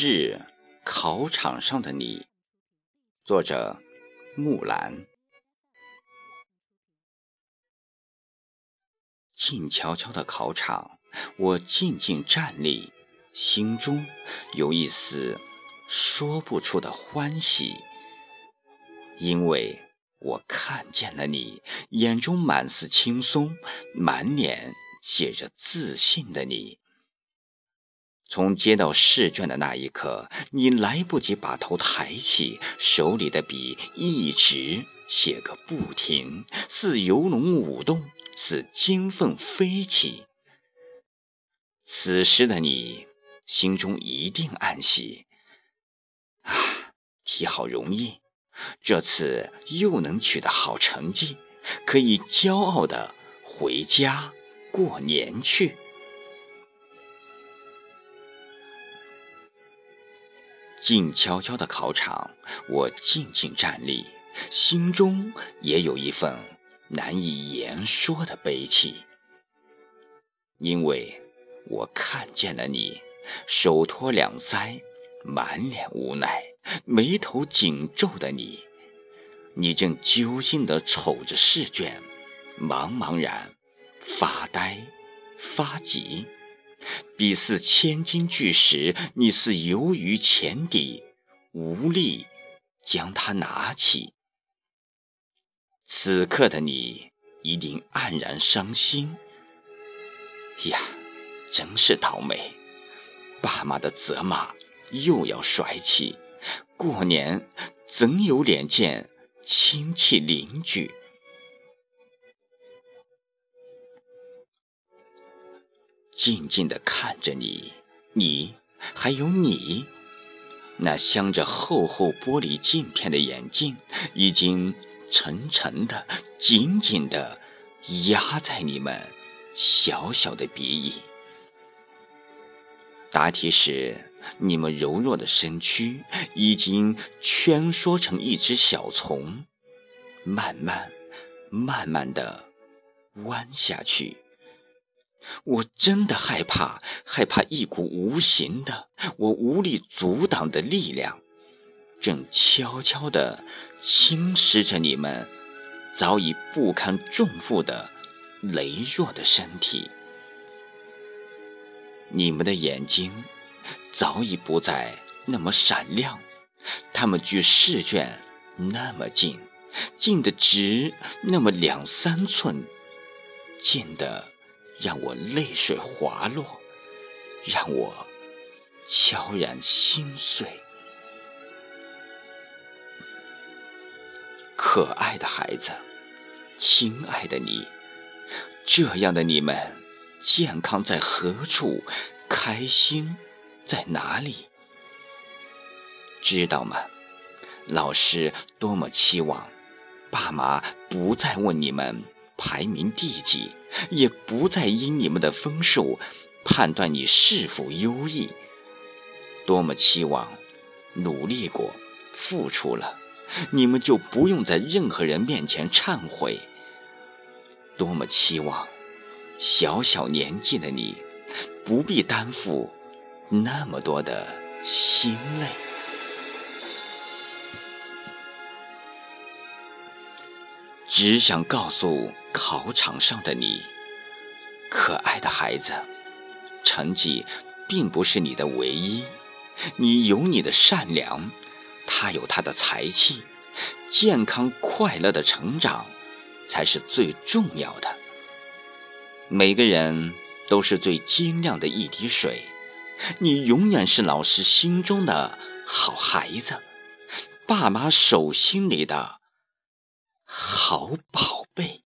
致考场上的你，作者木兰。静悄悄的考场，我静静站立，心中有一丝说不出的欢喜，因为我看见了你，眼中满是轻松，满脸写着自信的你。从接到试卷的那一刻，你来不及把头抬起，手里的笔一直写个不停，似游龙舞动，似金凤飞起。此时的你心中一定暗喜，啊，题好容易，这次又能取得好成绩，可以骄傲的回家过年去。静悄悄的考场，我静静站立，心中也有一份难以言说的悲戚，因为我看见了你，手托两腮，满脸无奈，眉头紧皱的你，你正揪心地瞅着试卷，茫茫然，发呆，发急。笔似千斤巨石，你似游于浅底，无力将它拿起。此刻的你一定黯然伤心。呀，真是倒霉！爸妈的责骂又要甩起，过年怎有脸见亲戚邻居？静静地看着你，你还有你，那镶着厚厚玻璃镜片的眼镜，已经沉沉的、紧紧的压在你们小小的鼻翼。答题时，你们柔弱的身躯已经蜷缩成一只小虫，慢慢、慢慢的弯下去。我真的害怕，害怕一股无形的、我无力阻挡的力量，正悄悄地侵蚀着你们早已不堪重负的羸弱的身体。你们的眼睛早已不再那么闪亮，它们距试卷那么近，近的只那么两三寸，近的。让我泪水滑落，让我悄然心碎。可爱的孩子，亲爱的你，这样的你们，健康在何处？开心在哪里？知道吗？老师多么期望，爸妈不再问你们。排名第几，也不再因你们的分数判断你是否优异。多么期望，努力过，付出了，你们就不用在任何人面前忏悔。多么期望，小小年纪的你，不必担负那么多的心累。只想告诉考场上的你，可爱的孩子，成绩并不是你的唯一。你有你的善良，他有他的才气，健康快乐的成长才是最重要的。每个人都是最晶亮的一滴水，你永远是老师心中的好孩子，爸妈手心里的。好宝贝。